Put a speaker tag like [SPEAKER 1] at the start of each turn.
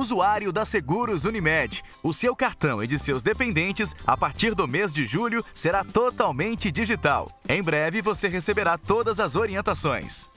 [SPEAKER 1] Usuário da Seguros Unimed, o seu cartão e de seus dependentes, a partir do mês de julho, será totalmente digital. Em breve você receberá todas as orientações.